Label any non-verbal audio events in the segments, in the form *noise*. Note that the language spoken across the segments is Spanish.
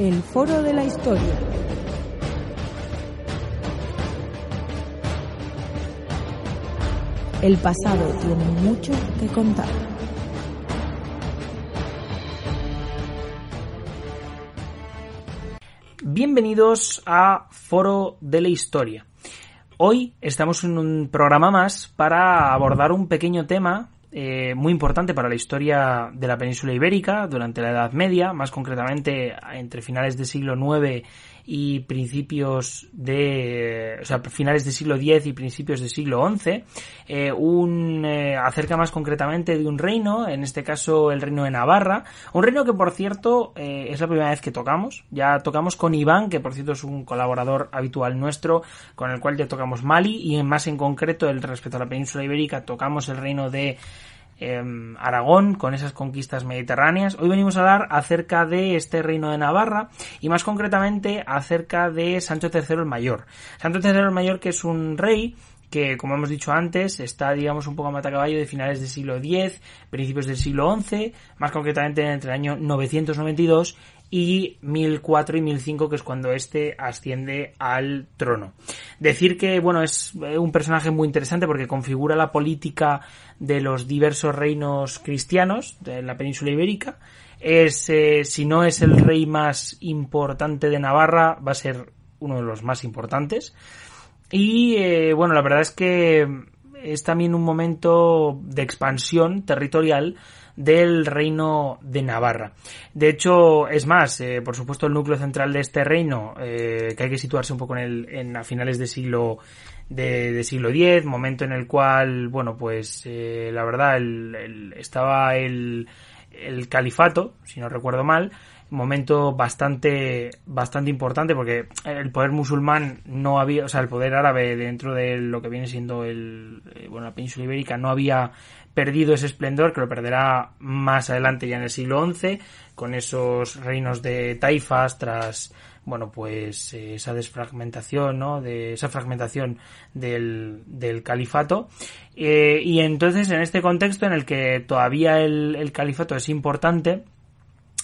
El Foro de la Historia. El pasado tiene mucho que contar. Bienvenidos a Foro de la Historia. Hoy estamos en un programa más para abordar un pequeño tema eh, muy importante para la historia de la península ibérica durante la Edad Media, más concretamente entre finales del siglo IX y principios de, o sea, finales del siglo X y principios del siglo XI, eh, un, eh, acerca más concretamente de un reino, en este caso el reino de Navarra, un reino que por cierto eh, es la primera vez que tocamos, ya tocamos con Iván, que por cierto es un colaborador habitual nuestro, con el cual ya tocamos Mali y más en concreto el respecto a la península ibérica tocamos el reino de Em, Aragón con esas conquistas mediterráneas. Hoy venimos a hablar acerca de este reino de Navarra y más concretamente acerca de Sancho III el Mayor. Sancho III el Mayor que es un rey que, como hemos dicho antes, está, digamos, un poco a matacaballo de finales del siglo X, principios del siglo XI, más concretamente entre el año 992 y 1004 y 1005, que es cuando este asciende al trono. Decir que, bueno, es eh, un personaje muy interesante porque configura la política de los diversos reinos cristianos de la península ibérica. Es, eh, si no es el rey más importante de Navarra, va a ser uno de los más importantes. Y, eh, bueno, la verdad es que es también un momento de expansión territorial del reino de Navarra. De hecho, es más, eh, por supuesto, el núcleo central de este reino, eh, que hay que situarse un poco en, el, en a finales de siglo de, siglo X, momento en el cual, bueno, pues eh, la verdad, el, estaba el, el califato, si no recuerdo mal, momento bastante bastante importante porque el poder musulmán no había, o sea, el poder árabe dentro de lo que viene siendo el bueno, la península ibérica no había perdido ese esplendor, que lo perderá más adelante ya en el siglo XI, con esos reinos de taifas tras bueno, pues eh, esa desfragmentación, ¿no? De esa fragmentación del, del califato. Eh, y entonces, en este contexto en el que todavía el, el, califato es importante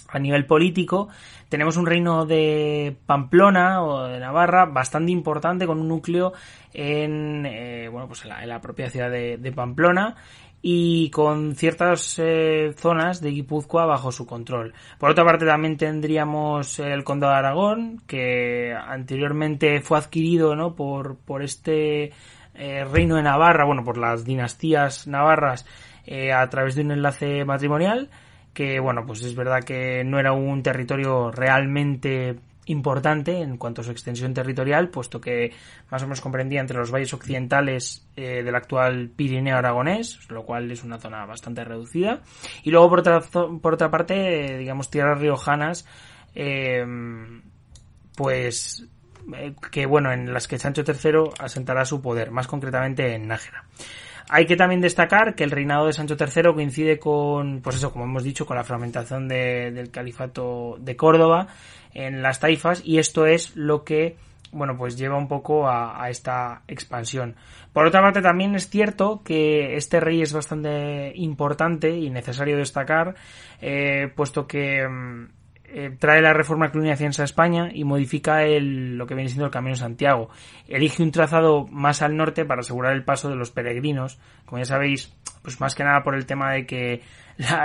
a nivel político, tenemos un reino de Pamplona o de Navarra bastante importante con un núcleo en, eh, bueno, pues en la, en la propia ciudad de, de Pamplona y con ciertas eh, zonas de Guipúzcoa bajo su control. Por otra parte también tendríamos el condado de Aragón, que anteriormente fue adquirido ¿no? por, por este eh, reino de Navarra, bueno, por las dinastías navarras eh, a través de un enlace matrimonial, que bueno, pues es verdad que no era un territorio realmente importante en cuanto a su extensión territorial, puesto que más o menos comprendía entre los valles occidentales eh, del actual Pirineo aragonés, lo cual es una zona bastante reducida. Y luego, por otra, por otra parte, digamos, tierras riojanas, eh, pues eh, que bueno, en las que Sancho III asentará su poder, más concretamente en Nájera. Hay que también destacar que el reinado de Sancho III coincide con, pues eso, como hemos dicho, con la fragmentación de, del califato de Córdoba en las taifas y esto es lo que bueno, pues lleva un poco a, esta expansión. Por otra parte, también es cierto que este rey es bastante importante y necesario destacar, eh, puesto que mm, eh, trae la reforma cluniaciense a España y modifica el, lo que viene siendo el Camino Santiago. Elige un trazado más al norte para asegurar el paso de los peregrinos. Como ya sabéis, pues más que nada por el tema de que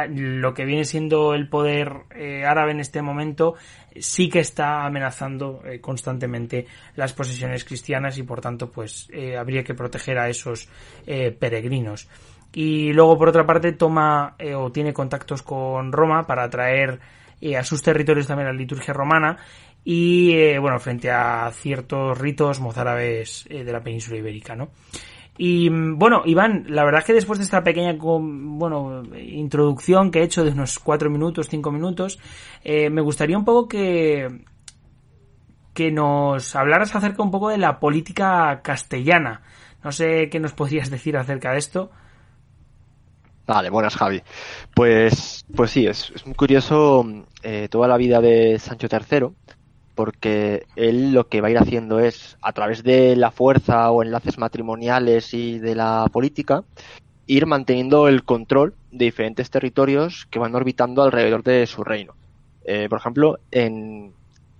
lo que viene siendo el poder eh, árabe en este momento sí que está amenazando eh, constantemente las posesiones cristianas y por tanto pues habría que proteger a esos peregrinos y luego por otra parte toma o tiene contactos con Roma para atraer a sus territorios también la liturgia romana y eh, bueno, frente a ciertos ritos mozárabes eh, de la península ibérica, ¿no? Y mm, bueno, Iván, la verdad es que después de esta pequeña bueno, introducción que he hecho de unos cuatro minutos, cinco minutos, eh, me gustaría un poco que, que nos hablaras acerca un poco de la política castellana. No sé qué nos podrías decir acerca de esto. Vale, buenas Javi. Pues, pues sí, es, muy curioso eh, toda la vida de Sancho III porque él lo que va a ir haciendo es, a través de la fuerza o enlaces matrimoniales y de la política, ir manteniendo el control de diferentes territorios que van orbitando alrededor de su reino. Eh, por ejemplo, en,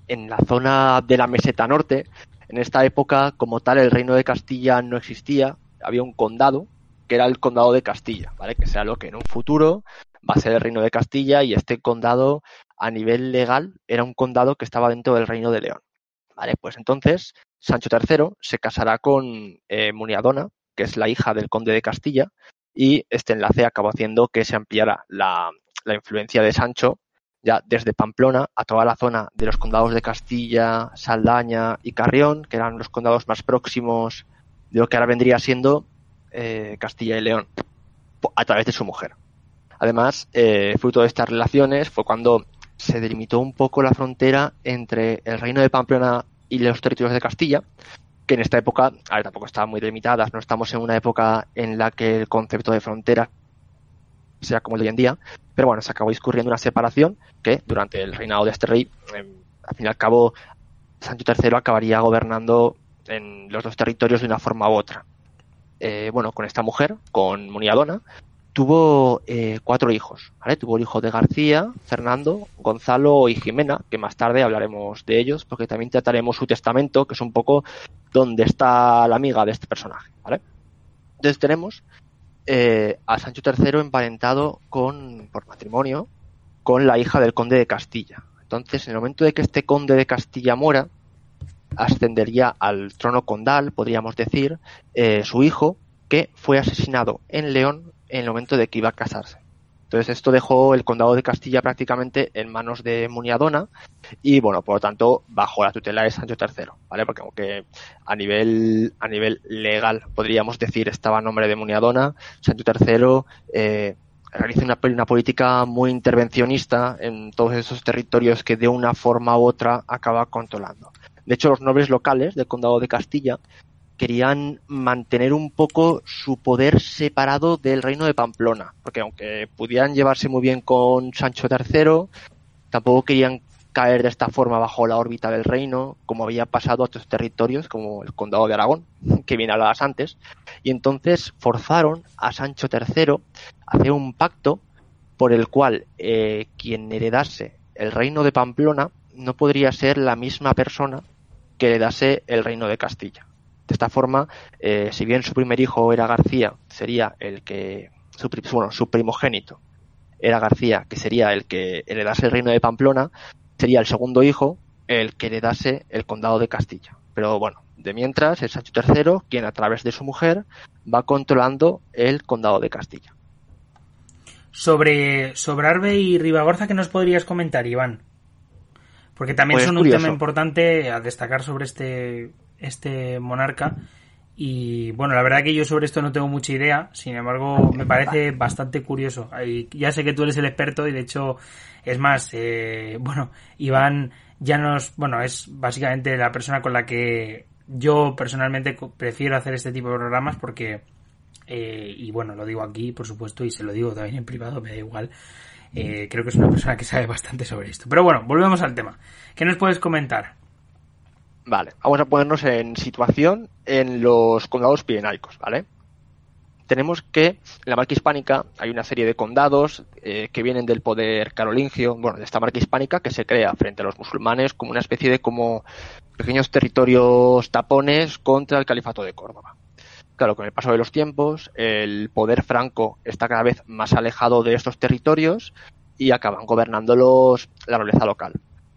en la zona de la meseta norte, en esta época, como tal, el reino de Castilla no existía, había un condado, que era el condado de Castilla, ¿vale? Que sea lo que en un futuro va a ser el reino de Castilla y este condado a nivel legal era un condado que estaba dentro del reino de León. Vale, pues entonces Sancho III se casará con eh, Muniadona, que es la hija del conde de Castilla, y este enlace acabó haciendo que se ampliara la, influencia de Sancho ya desde Pamplona a toda la zona de los condados de Castilla, Saldaña y Carrión, que eran los condados más próximos de lo que ahora vendría siendo eh, Castilla y León, a través de su mujer. Además, eh, fruto de estas relaciones fue cuando se delimitó un poco la frontera entre el reino de Pamplona y los territorios de Castilla, que en esta época, a tampoco estaban muy delimitadas, no estamos en una época en la que el concepto de frontera sea como el de hoy en día, pero bueno, se acabó discurriendo una separación que durante el reinado de este rey, em, al fin y al cabo, Sancho III acabaría gobernando en los dos territorios de una forma u otra. Eh, bueno, con esta mujer, con Muniadona, tuvo eh, cuatro hijos, ¿vale? Tuvo el hijo de García, Fernando, Gonzalo y Jimena, que más tarde hablaremos de ellos, porque también trataremos su testamento, que es un poco donde está la amiga de este personaje, ¿vale? Entonces tenemos eh, a Sancho III emparentado con, por matrimonio con la hija del conde de Castilla. Entonces, en el momento de que este conde de Castilla muera, ascendería al trono condal, podríamos decir, eh, su hijo, que fue asesinado en León en el momento de que iba a casarse. Entonces esto dejó el condado de Castilla prácticamente en manos de Muniadona y bueno, por lo tanto, bajo la tutela de Sancho III, ¿vale? Porque aunque a nivel, a nivel legal podríamos decir estaba a nombre de Muniadona, Sancho III eh, realiza una, una política muy intervencionista en todos esos territorios que de una forma u otra acaba controlando. De hecho, los nobles locales del condado de Castilla querían mantener un poco su poder separado del reino de Pamplona, porque aunque pudieran llevarse muy bien con Sancho III, tampoco querían caer de esta forma bajo la órbita del reino, como había pasado a otros territorios, como el condado de Aragón, *laughs* que bien hablabas antes, y entonces forzaron a Sancho III a hacer un pacto por el cual eh, quien heredase el reino de Pamplona no podría ser la misma persona que heredase el reino de Castilla. De esta forma, eh, si bien su primer hijo era García, sería el que, su, bueno, su primogénito era García, que sería el que heredase el reino de Pamplona, sería el segundo hijo el que heredase el condado de Castilla. Pero bueno, de mientras es Sancho III quien a través de su mujer va controlando el condado de Castilla. Sobre, sobre Arbe y Ribagorza, ¿qué nos podrías comentar, Iván? Porque también pues son un tema importante a destacar sobre este este monarca. Y bueno, la verdad que yo sobre esto no tengo mucha idea, sin embargo me parece bastante curioso. ya sé que tú eres el experto y de hecho es más, eh, bueno, Iván ya nos, bueno, es básicamente la persona con la que yo personalmente prefiero hacer este tipo de programas porque, eh, y bueno, lo digo aquí por supuesto y se lo digo también en privado, me da igual. Eh, creo que es una persona que sabe bastante sobre esto. Pero bueno, volvemos al tema. ¿Qué nos puedes comentar? Vale, vamos a ponernos en situación en los condados pirenaicos, ¿vale? Tenemos que en la marca hispánica hay una serie de condados eh, que vienen del poder carolingio, bueno, de esta marca hispánica que se crea frente a los musulmanes como una especie de como pequeños territorios tapones contra el califato de Córdoba. Claro, con el paso de los tiempos, el poder franco está cada vez más alejado de estos territorios y acaban gobernándolos la nobleza local.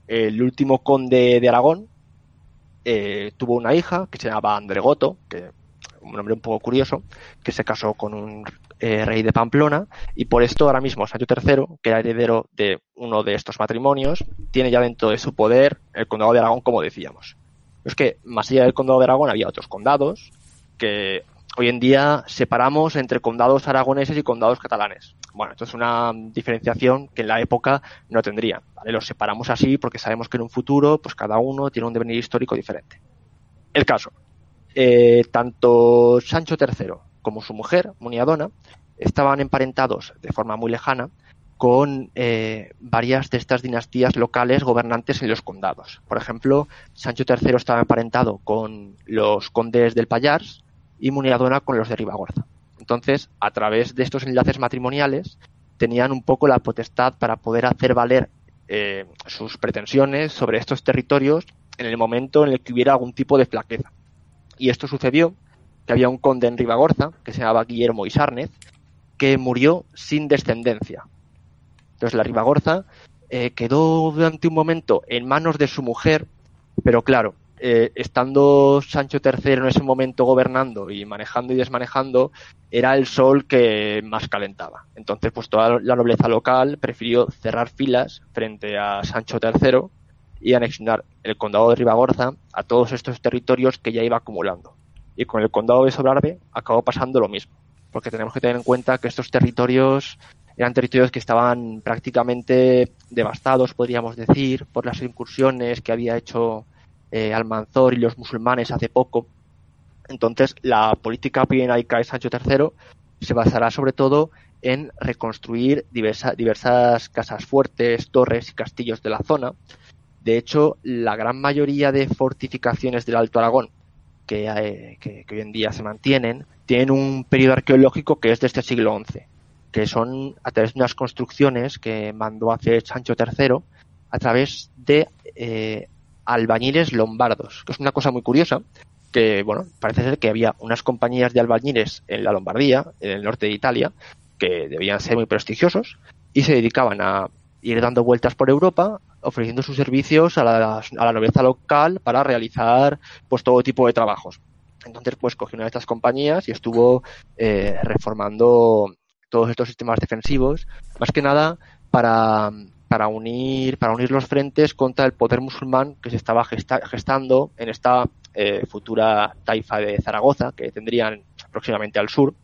El último conde de Aragón, eh, tuvo una hija que se llamaba Andregoto, que un nombre un poco curioso, que se casó con un eh, rey de Pamplona, y por esto ahora mismo Sancho III, que era heredero de uno de estos matrimonios, tiene ya dentro de su poder el condado de Aragón, como decíamos. Es que más allá del condado de Aragón había otros condados que hoy en día separamos entre condados aragoneses y condados catalanes. Bueno, esto es una diferenciación que en la época no tendrían. ¿vale? Los separamos así porque sabemos que en un futuro, pues cada uno tiene un devenir histórico diferente. El caso. Eh, tanto Sancho III como su mujer, Muniadona, estaban emparentados de forma muy lejana con eh, varias de estas dinastías locales gobernantes en los condados. Por ejemplo, Sancho III estaba emparentado con los condes del Pallars y Muniadona con los de Ribagorza. Entonces, a través de estos enlaces matrimoniales, tenían un poco la potestad para poder hacer valer eh, sus pretensiones sobre estos territorios en el momento en el que hubiera algún tipo de flaqueza. Y esto sucedió que había un conde en Ribagorza, que se llamaba Guillermo Isárnez, que murió sin descendencia. Entonces la Ribagorza eh, quedó durante un momento en manos de su mujer, pero claro, eh, estando Sancho III en ese momento gobernando y manejando y desmanejando, era el sol que más calentaba. Entonces, pues toda la nobleza local prefirió cerrar filas frente a Sancho III y anexionar el condado de Ribagorza a todos estos territorios que ya iba acumulando. Y con el condado de Sobrarbe acabó pasando lo mismo, porque tenemos que tener en cuenta que estos territorios eran territorios que estaban prácticamente devastados, podríamos decir, por las incursiones que había hecho eh, Almanzor y los musulmanes hace poco. Entonces, la política pirenaica de Sancho III se basará sobre todo en reconstruir diversas casas fuertes, torres y castillos de la zona. De hecho, la gran mayoría de fortificaciones del Alto Aragón que, eh, hoy en día se mantienen tienen un periodo arqueológico que es de este siglo XI, que son a través de unas construcciones que mandó hacer Sancho III a través de eh, albañiles lombardos, que es una cosa muy curiosa, que bueno, parece ser que había unas compañías de albañiles en la Lombardía, en el norte de Italia, que debían ser muy prestigiosos y se dedicaban a ir dando vueltas por Europa ofreciendo sus servicios a la, a la nobleza local para realizar pues todo tipo de trabajos. Entonces pues cogió una de estas compañías y estuvo eh, reformando todos estos sistemas defensivos, más que nada para para unir, para unir los frentes contra el poder musulmán que se estaba gestando en esta eh, futura taifa de Zaragoza que tendrían próximamente al sur.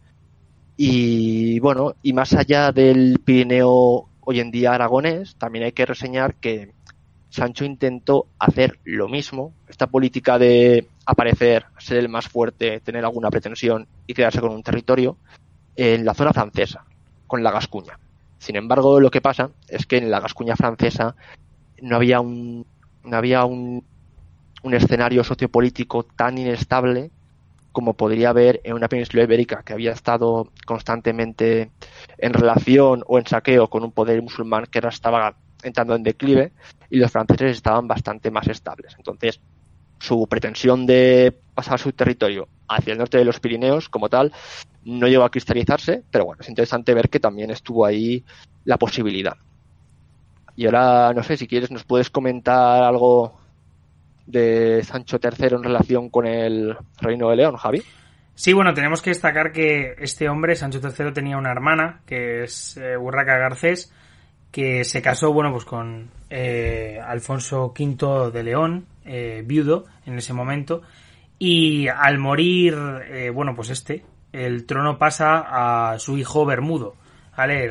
Y bueno, y más allá del Pirineo hoy en día aragonés, también hay que reseñar que Sancho intentó hacer lo mismo, esta política de aparecer, ser el más fuerte, tener alguna pretensión y quedarse con un territorio, en la zona francesa, con la Gascuña. Sin embargo, lo que pasa es que en la Gascuña francesa no había un, no había un, un escenario sociopolítico tan inestable como podría haber en una península ibérica que había estado constantemente en relación o en saqueo con un poder musulmán que ahora estaba entrando en declive y los franceses estaban bastante más estables. Entonces, su pretensión de pasar su territorio hacia el norte de los Pirineos como tal no llegó a cristalizarse, pero bueno, es interesante ver que también estuvo ahí la posibilidad. Y ahora, no sé, si quieres nos puedes comentar algo de Sancho III en relación con el Reino de León, Javi. Sí, bueno, tenemos que destacar que este hombre, Sancho III, tenía una hermana, que es eh, Urraca Garcés, que se casó, bueno, pues con eh, Alfonso V de León, eh, viudo en ese momento, y al morir, eh, bueno, pues este, el trono pasa a su hijo Bermudo, ¿vale?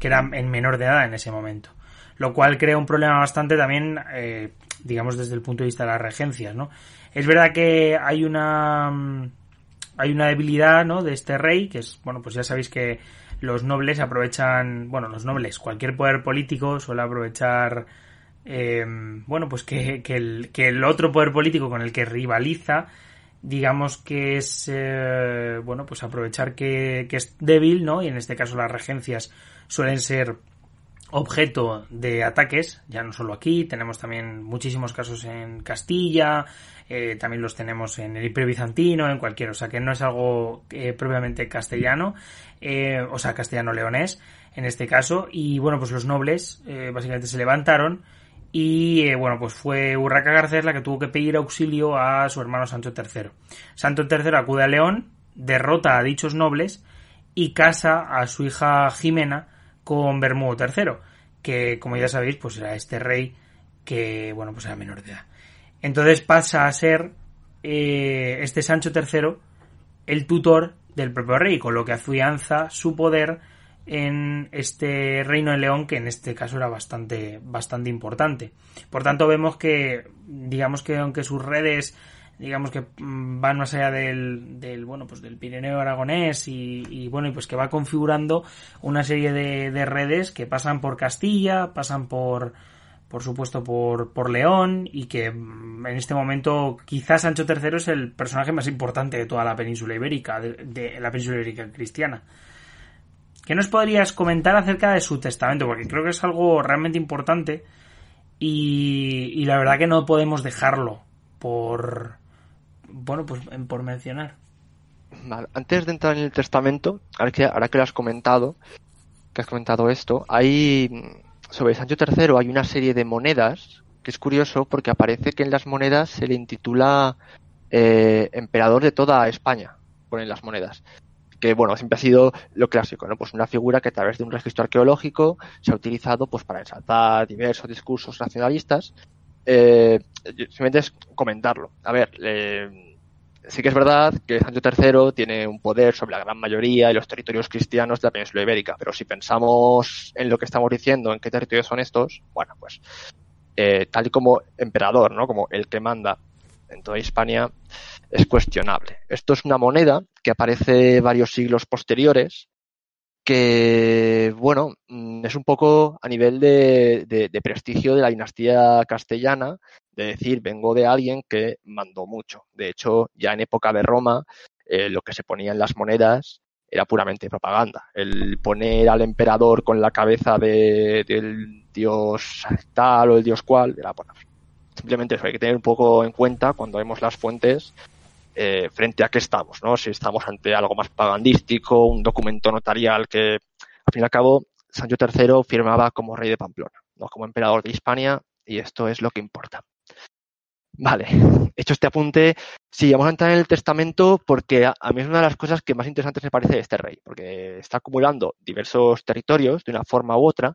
que era en menor de edad en ese momento. Lo cual crea un problema bastante también, eh, digamos, desde el punto de vista de las regencias, ¿no? Es verdad que hay una hay una debilidad, ¿no? De este rey, que es, bueno, pues ya sabéis que los nobles aprovechan, bueno, los nobles, cualquier poder político suele aprovechar, eh, bueno, pues que, que, el, que el otro poder político con el que rivaliza, digamos que es, eh, bueno, pues aprovechar que, que es débil, ¿no? Y en este caso las regencias suelen ser objeto de ataques, ya no solo aquí, tenemos también muchísimos casos en Castilla, eh, también los tenemos en el Imperio Bizantino, en cualquier, o sea que no es algo eh, propiamente castellano, eh, o sea, castellano-leonés en este caso, y bueno, pues los nobles eh, básicamente se levantaron y eh, bueno, pues fue Urraca Garcés la que tuvo que pedir auxilio a su hermano Sancho III. Sancho III acude a León, derrota a dichos nobles y casa a su hija Jimena con Bermudo III, que como ya sabéis, pues era este rey que, bueno, pues era menor de edad. Entonces pasa a ser eh, este Sancho III el tutor del propio rey, con lo que afianza su poder en este reino de León, que en este caso era bastante, bastante importante. Por tanto, vemos que, digamos que aunque sus redes, digamos que mm, van más allá del, del bueno, pues del Pirineo aragonés y, y, bueno, y pues que va configurando una serie de, de redes que pasan por Castilla, pasan por, por supuesto por, por León y que mm, en este momento quizás Sancho III es el personaje más importante de toda la península ibérica, de, de la península ibérica cristiana. ¿Qué nos podrías comentar acerca de su testamento? Porque creo que es algo realmente importante y, la verdad que no podemos dejarlo por, bueno, pues por mencionar. Antes de entrar en el testamento, ahora que, ahora que lo has comentado, que has comentado esto, hay sobre Sancho III hay una serie de monedas que es curioso porque aparece que en las monedas se le intitula eh, emperador de toda España, ponen las monedas que bueno, siempre ha sido lo clásico, ¿no? Pues una figura que a través de un registro arqueológico se ha utilizado pues para ensalzar diversos discursos nacionalistas. Eh, simplemente es comentarlo. A ver, eh, sí que es verdad que Sancho III tiene un poder sobre la gran mayoría de los territorios cristianos de la península ibérica, pero si pensamos en lo que estamos diciendo, en qué territorios son estos, bueno, pues eh, tal y como emperador, ¿no? Como el que manda en toda Hispania, es cuestionable. Esto es una moneda que aparece varios siglos posteriores, que, bueno, mm, es un poco a nivel de, de, prestigio de la dinastía castellana, de decir, vengo de alguien que mandó mucho. De hecho, ya en época de Roma, eh, lo que se ponía en las monedas era puramente propaganda. El poner al emperador con la cabeza de, del dios tal o el dios cual, era, bueno, simplemente eso hay que tener un poco en cuenta cuando vemos las fuentes eh, frente a qué estamos, ¿no? Si estamos ante algo más propagandístico, un documento notarial que, al fin y al cabo, Sancho III firmaba como rey de Pamplona, no como emperador de Hispania, y esto es lo que importa. Vale, *laughs* hecho este apunte, sí, vamos a entrar en el testamento porque a, mí es una de las cosas que más interesantes me parece de este rey, porque está acumulando diversos territorios de una forma u otra,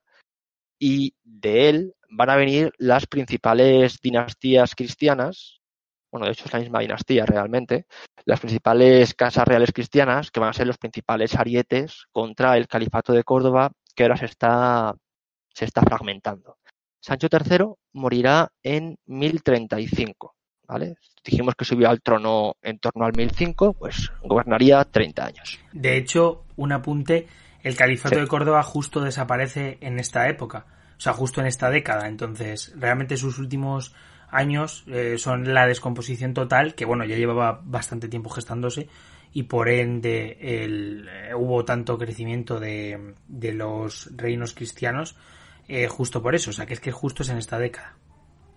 y de él van a venir las principales dinastías cristianas, bueno, de hecho es la misma dinastía realmente, las principales casas reales cristianas que van a ser los principales arietes contra el califato de Córdoba que ahora se está, se está fragmentando. Sancho III morirá en 1035, ¿vale? Dijimos que subió al trono en torno al 1005, pues gobernaría 30 años. De hecho, un apunte, el califato sí. de Córdoba justo desaparece en esta época, o sea, justo en esta década, entonces realmente sus últimos años eh, son la descomposición total, que bueno, ya llevaba bastante tiempo gestándose y por ende el, eh, hubo tanto crecimiento de, de los reinos cristianos eh, justo por eso, o sea, que es que justo es en esta década.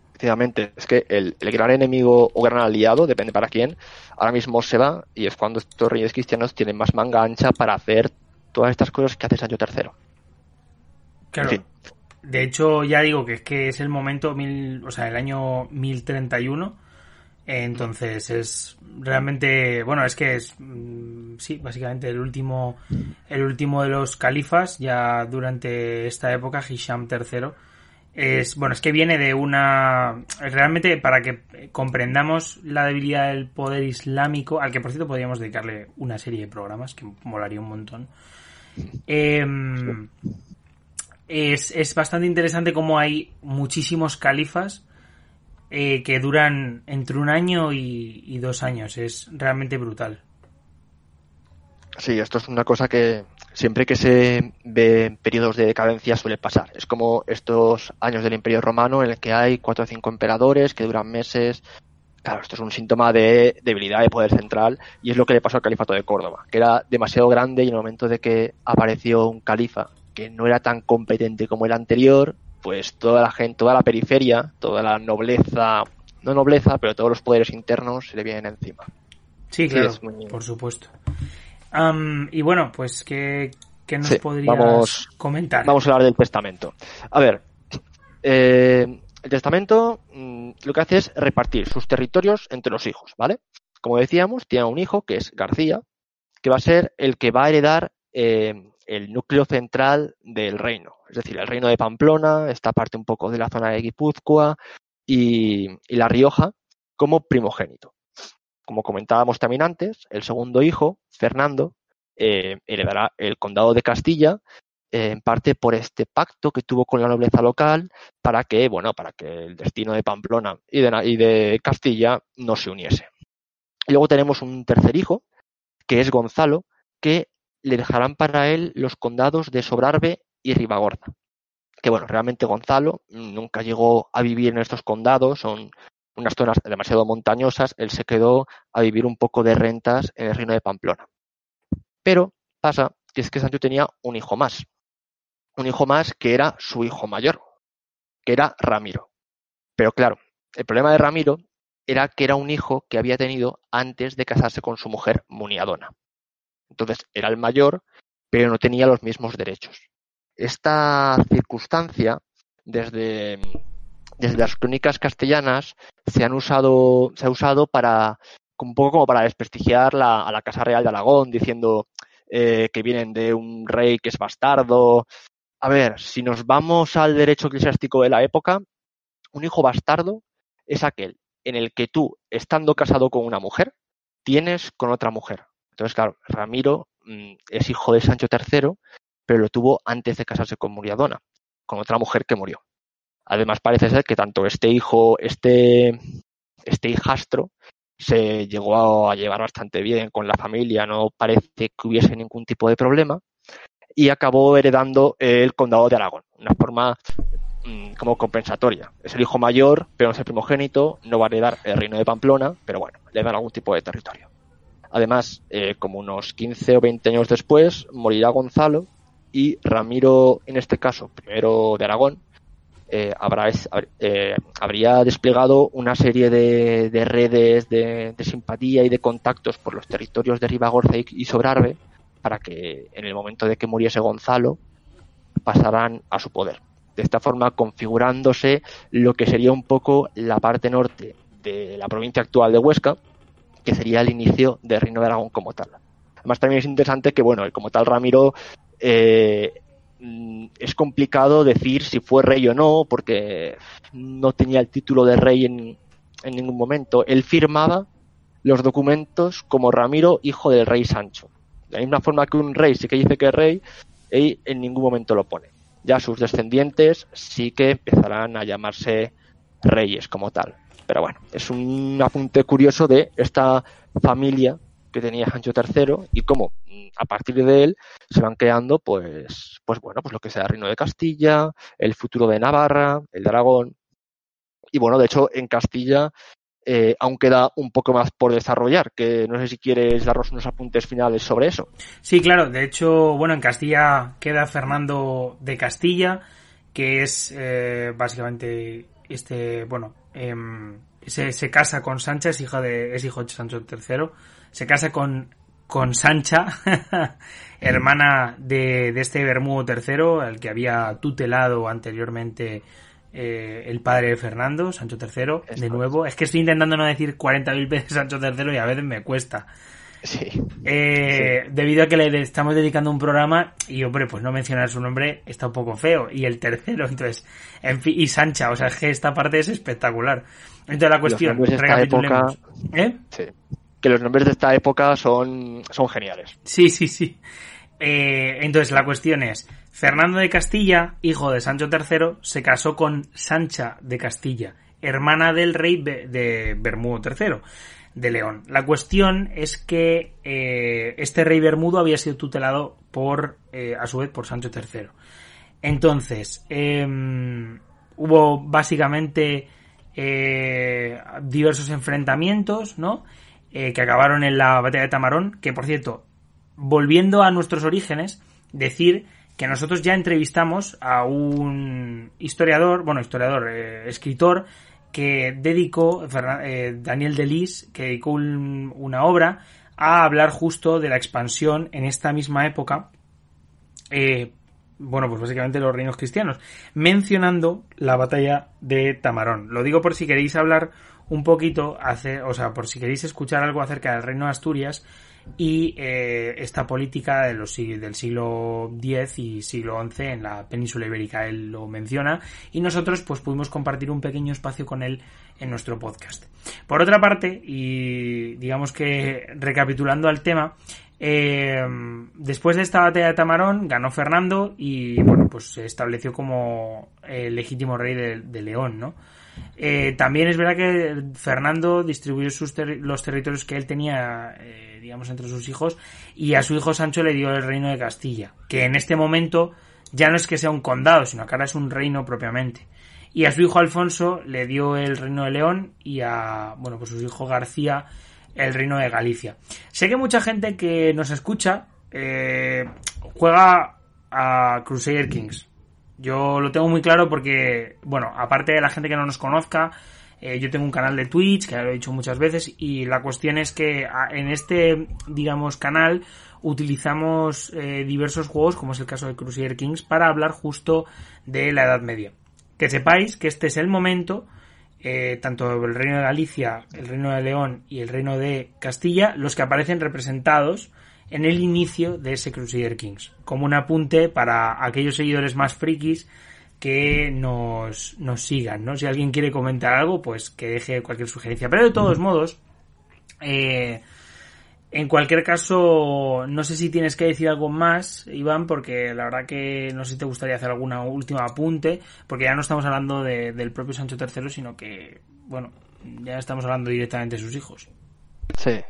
Efectivamente, es que el, el, gran enemigo o gran aliado, depende para quién, ahora mismo se va y es cuando estos reyes cristianos tienen más manga ancha para hacer todas estas cosas que hace Sancho III. Claro. En fin. De hecho, ya digo que es que es el momento, mil, o sea, el año 1031. Entonces es realmente, bueno, es que es, mm, sí, básicamente el último, el último de los califas, ya durante esta época, Hisham III, es, bueno, es que viene de una, realmente para que comprendamos la debilidad del poder islámico, al que por cierto podríamos dedicarle una serie de programas, que molaría un montón. Eh, es, es bastante interesante como hay muchísimos califas eh, que duran entre un año y, dos años. Es realmente brutal. Sí, esto es una cosa que siempre que se ve periodos de decadencia suele pasar. Es como estos años del Imperio Romano en el que hay cuatro o cinco emperadores que duran meses. Claro, esto es un síntoma de debilidad de poder central y es lo que le pasó al califato de Córdoba, que era demasiado grande y en el momento de que apareció un califa que no era tan competente como el anterior, pues toda la gente, toda la periferia, toda la nobleza, no nobleza, pero todos los poderes internos se le vienen encima. Sí, claro, sí, muy... por supuesto. Um, y bueno, pues, ¿qué, qué nos sí, podrías vamos, comentar? Vamos a hablar del testamento. A ver, eh, el testamento mmm, lo que hace es repartir sus territorios entre los hijos, ¿vale? Como decíamos, tiene un hijo que es García, que va a ser el que va a heredar eh, el núcleo central del reino, es decir, el reino de Pamplona, esta parte un poco de la zona de Guipúzcoa y, La Rioja, como primogénito. Como comentábamos también antes, el segundo hijo, Fernando, eh, heredará el condado de Castilla, eh, en parte por este pacto que tuvo con la nobleza local para que, bueno, para que el destino de Pamplona y de, y de Castilla no se uniese. Y luego tenemos un tercer hijo, que es Gonzalo, que le dejarán para él los condados de Sobrarbe y Ribagorza. Que bueno, realmente Gonzalo nunca llegó a vivir en estos condados, son unas zonas demasiado montañosas, él se quedó a vivir un poco de rentas en el reino de Pamplona. Pero pasa que es que Sancho tenía un hijo más, un hijo más que era su hijo mayor, que era Ramiro. Pero claro, el problema de Ramiro era que era un hijo que había tenido antes de casarse con su mujer Muniadona. Entonces era el mayor, pero no tenía los mismos derechos. Esta circunstancia, desde, desde las crónicas castellanas, se han usado, se ha usado para un poco como para desprestigiar la, a la Casa Real de Aragón, diciendo eh, que vienen de un rey que es bastardo. A ver, si nos vamos al derecho eclesiástico de la época, un hijo bastardo es aquel en el que tú, estando casado con una mujer, tienes con otra mujer. Entonces, claro, Ramiro mm, es hijo de Sancho III, pero lo tuvo antes de casarse con Muriadona, con otra mujer que murió. Además, parece ser que tanto este hijo, este, este hijastro, se llegó a llevar bastante bien con la familia, no parece que hubiese ningún tipo de problema, y acabó heredando el condado de Aragón, una forma mm, como compensatoria. Es el hijo mayor, pero no es el primogénito, no va a heredar el reino de Pamplona, pero bueno, le dan algún tipo de territorio. Además, eh, como unos 15 o 20 años después, morirá Gonzalo y Ramiro, en este caso, primero de Aragón, eh, habrá, eh, habría desplegado una serie de, de redes de, simpatía y de contactos por los territorios de Ribagorza y, y Sobrarbe para que en el momento de que muriese Gonzalo pasaran a su poder. De esta forma configurándose lo que sería un poco la parte norte de la provincia actual de Huesca, que sería el inicio del Reino de Aragón como tal. Además también es interesante que, bueno, como tal Ramiro eh, es complicado decir si fue rey o no, porque no tenía el título de rey en, en ningún momento. Él firmaba los documentos como Ramiro, hijo del rey Sancho. De la misma forma que un rey sí que dice que es rey, él en ningún momento lo pone. Ya sus descendientes sí que empezarán a llamarse reyes como tal. Pero bueno, es un apunte curioso de esta familia que tenía Sancho III y cómo a partir de él se van creando pues pues bueno pues lo que sea el reino de Castilla el futuro de Navarra el de Aragón. Y bueno de hecho en Castilla eh, aún queda un poco más por desarrollar que no sé si quieres darnos unos apuntes finales sobre eso. Sí claro de hecho bueno en Castilla queda Fernando de Castilla que es eh, básicamente este bueno eh, se, se, casa con Sancha es hijo de es hijo de Sancho III se casa con, con Sancha, *laughs* hermana de, de este Bermudo III, al que había tutelado anteriormente eh, el padre de Fernando, Sancho III, de nuevo. Es que estoy intentando no decir 40.000 veces Sancho III y a veces me cuesta. Sí. Eh, sí. Debido a que le estamos dedicando un programa y, hombre, pues no mencionar su nombre está un poco feo. Y el tercero, *laughs* entonces, en fin, y Sancha, o sea, es que esta parte es espectacular. Entonces la cuestión, recapitulemos. Época... ¿Eh? Sí que los nombres de esta época son, son geniales. Sí, sí, sí. Eh, entonces la cuestión es, Fernando de Castilla, hijo de Sancho III, se casó con Sancha de Castilla, hermana del rey de Bermudo III, de León. La cuestión es que eh, este rey Bermudo había sido tutelado por, eh, a su vez, por Sancho III. Entonces, eh, hubo básicamente diversos enfrentamientos, ¿no? eh, que acabaron en la batalla de Tamarón, que por cierto, volviendo a nuestros orígenes, decir que nosotros ya entrevistamos a un historiador, bueno, historiador, eh, escritor, que dedicó, eh, Daniel Delis, que dedicó un, una obra a hablar justo de la expansión en esta misma época, eh, bueno, pues básicamente los reinos cristianos, mencionando la batalla de Tamarón. Lo digo por si queréis hablar un poquito, hace, o sea, por si queréis escuchar algo acerca del reino de Asturias y eh, esta política de los, del siglo X y siglo XI en la península ibérica. Él lo menciona y nosotros pues pudimos compartir un pequeño espacio con él en nuestro podcast. Por otra parte, y digamos que recapitulando al tema, eh, después de esta batalla de Tamarón ganó Fernando y bueno, pues se estableció como el legítimo rey de, León, ¿no? Eh, también es verdad que Fernando distribuyó sus los territorios que él tenía, eh, digamos, entre sus hijos y a su hijo Sancho le dio el reino de Castilla, que en este momento ya no es que sea un condado, sino que ahora es un reino propiamente. Y a su hijo Alfonso le dio el reino de León y a, bueno, pues su hijo García el reino de Galicia. Sé que mucha gente que nos escucha eh, juega a Crusader Kings. Yo lo tengo muy claro porque, bueno, aparte de la gente que no nos conozca, eh, yo tengo un canal de Twitch, que ya lo he dicho muchas veces, y la cuestión es que en este, digamos, canal utilizamos eh, diversos juegos, como es el caso de Crusader Kings, para hablar justo de la Edad Media. Que sepáis que este es el momento eh, tanto el reino de Galicia, el reino de León y el reino de Castilla, los que aparecen representados en el inicio de ese Crusader Kings, como un apunte para aquellos seguidores más frikis que nos, nos sigan, ¿no? Si alguien quiere comentar algo, pues que deje cualquier sugerencia. Pero de todos modos, eh, en cualquier caso, no sé si tienes que decir algo más, Iván, porque la verdad que no sé si te gustaría hacer alguna última apunte, porque ya no estamos hablando del propio Sancho III, sino que, bueno, ya estamos hablando directamente de sus hijos. Sí.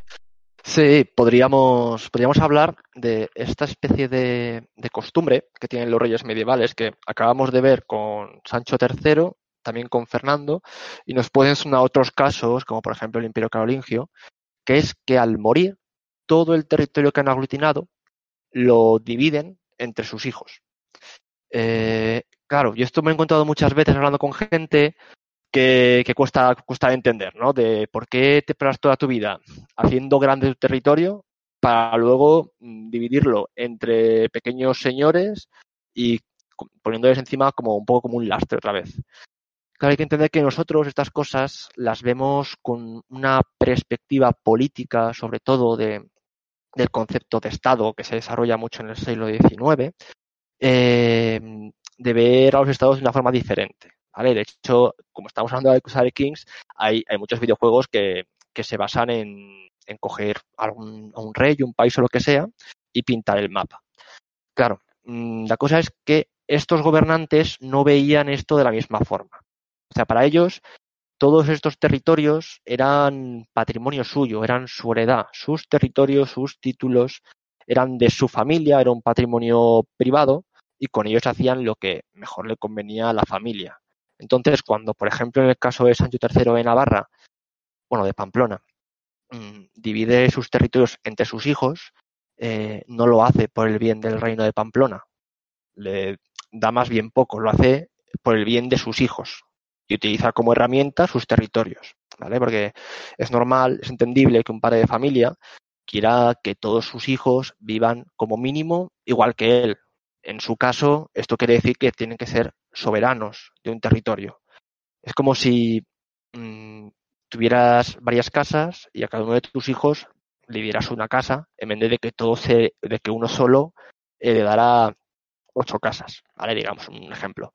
Sí, podríamos, podríamos hablar de esta especie de, costumbre que tienen los reyes medievales, que acabamos de ver con Sancho III, también con Fernando, y nos pueden sonar otros casos, como por ejemplo el Imperio Carolingio, que es que al morir todo el territorio que han aglutinado lo dividen entre sus hijos. Eh, claro, yo esto me he encontrado muchas veces hablando con gente que, cuesta, cuesta entender, ¿no? De por qué te paras toda tu vida haciendo grande tu territorio para luego mm, dividirlo entre pequeños señores y poniéndoles encima como un poco como un lastre otra vez. Claro, hay que entender que nosotros estas cosas las vemos con una perspectiva política, sobre todo de, del concepto de Estado que se desarrolla mucho en el siglo XIX, eh, de ver a los estados de una forma diferente. De hecho, como estamos hablando de Crusader Kings, hay, muchos videojuegos que, se basan en, en coger a un, a un rey, un país o lo que sea y pintar el mapa. Claro, mm, la cosa es que estos gobernantes no veían esto de la misma forma. O sea, para ellos todos estos territorios eran patrimonio suyo, eran su heredad, sus territorios, sus títulos, eran de su familia, era un patrimonio privado y con ellos hacían lo que mejor le convenía a la familia. Entonces, cuando, por ejemplo, en el caso de Sancho III de Navarra, bueno, de Pamplona, mm, divide sus territorios entre sus hijos, eh, no lo hace por el bien del reino de Pamplona. Le da más bien poco, lo hace por el bien de sus hijos, y utilizar como herramienta sus territorios, ¿vale? Porque es normal, es entendible que un padre de familia quiera que todos sus hijos vivan como mínimo igual que él. En su caso, esto quiere decir que tienen que ser soberanos de un territorio. Es como si mmm, tuvieras varias casas y a cada uno de tus hijos le dieras una casa en vez de que todo se, de que uno solo le dará ocho casas, ¿vale? Digamos un ejemplo.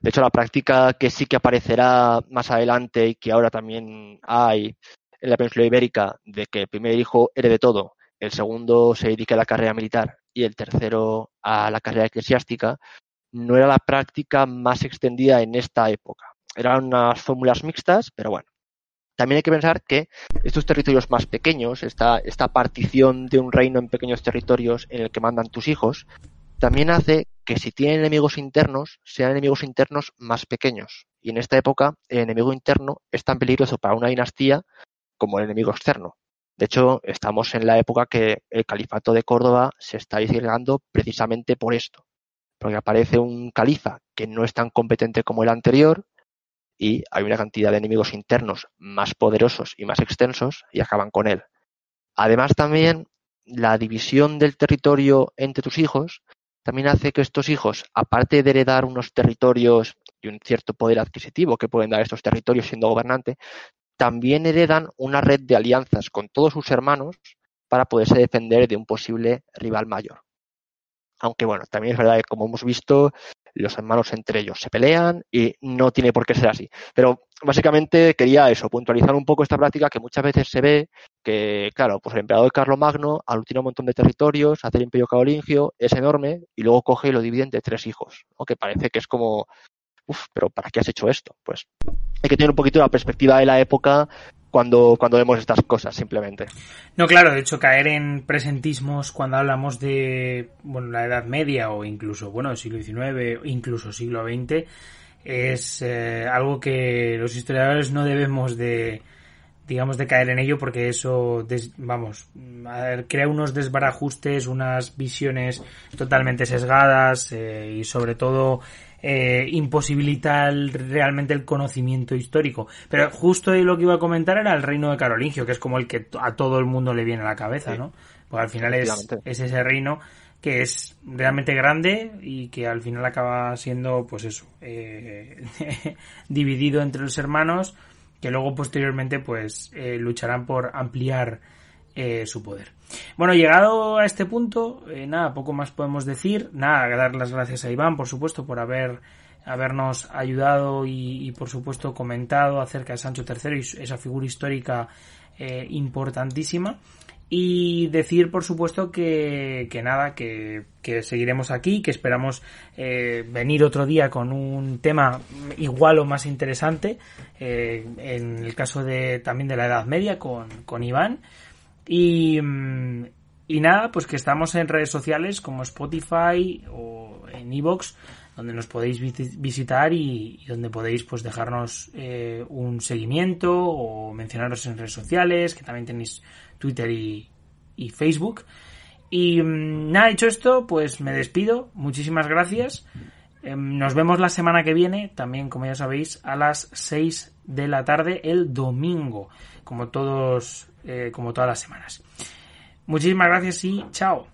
De hecho, la práctica que sí que aparecerá más adelante y que ahora también hay en la península ibérica de que el primer hijo herede todo, el segundo se dedique a la carrera militar y el tercero a la carrera eclesiástica, no era la práctica más extendida en esta época. Eran unas fórmulas mixtas, pero bueno. También hay que pensar que estos territorios más pequeños, esta, esta partición de un reino en pequeños territorios en el que mandan tus hijos, también hace que si tienen enemigos internos, sean enemigos internos más pequeños. Y en esta época, el enemigo interno es tan peligroso para una dinastía como el enemigo externo. De hecho, estamos en la época que el califato de Córdoba se está disgregando precisamente por esto. Porque aparece un califa que no es tan competente como el anterior y hay una cantidad de enemigos internos más poderosos y más extensos y acaban con él. Además, también la división del territorio entre tus hijos también hace que estos hijos, aparte de heredar unos territorios y un cierto poder adquisitivo que pueden dar estos territorios siendo gobernante, también heredan una red de alianzas con todos sus hermanos para poderse defender de un posible rival mayor. Aunque bueno, también es verdad que como hemos visto, los hermanos entre ellos se pelean y no tiene por qué ser así. Pero básicamente quería eso, puntualizar un poco esta práctica que muchas veces se ve que, claro, pues el emperador Carlomagno aglutina un montón de territorios, hace el imperio carolingio, es enorme y luego coge y lo divide entre tres hijos, ¿no? que parece que es como, uff, pero ¿para qué has hecho esto? Pues hay que tener un poquito la perspectiva de la época cuando, cuando vemos estas cosas, simplemente. No, claro, de hecho, caer en presentismos cuando hablamos de bueno, la Edad Media o incluso, bueno, siglo XIX, incluso siglo XX, es eh, algo que los historiadores no debemos de, digamos, de caer en ello porque eso, vamos, crea unos desbarajustes, unas visiones totalmente sesgadas eh, y sobre todo eh, imposibilita realmente el conocimiento histórico. Pero justo lo que iba a comentar era el reino de Carolingio, que es como el que a todo el mundo le viene a la cabeza, ¿no? Porque al final es, es ese reino que es realmente grande y que al final acaba siendo, pues eso, eh, *laughs* dividido entre los hermanos, que luego posteriormente, pues, eh, lucharán por ampliar eh, su poder. Bueno, llegado a este punto, eh, nada, poco más podemos decir. Nada, dar las gracias a Iván, por supuesto, por haber habernos ayudado y, por supuesto comentado acerca de Sancho III y esa figura histórica importantísima. Y decir, por supuesto, que, que nada, que, que, seguiremos aquí, que esperamos venir otro día con un tema igual o más interesante, en el caso de también de la Edad Media con, con Iván. Y, mm, y nada, pues que estamos en redes sociales como Spotify o en Evox, donde nos podéis visitar y, donde podéis pues dejarnos eh, un seguimiento o mencionaros en redes sociales, que también tenéis Twitter y, Facebook. Y mm, nada, dicho esto, pues me despido. Muchísimas gracias. Em, nos vemos la semana que viene, también como ya sabéis, a las 6 de la tarde el domingo, como todos eh, como todas las semanas. Muchísimas gracias y chao.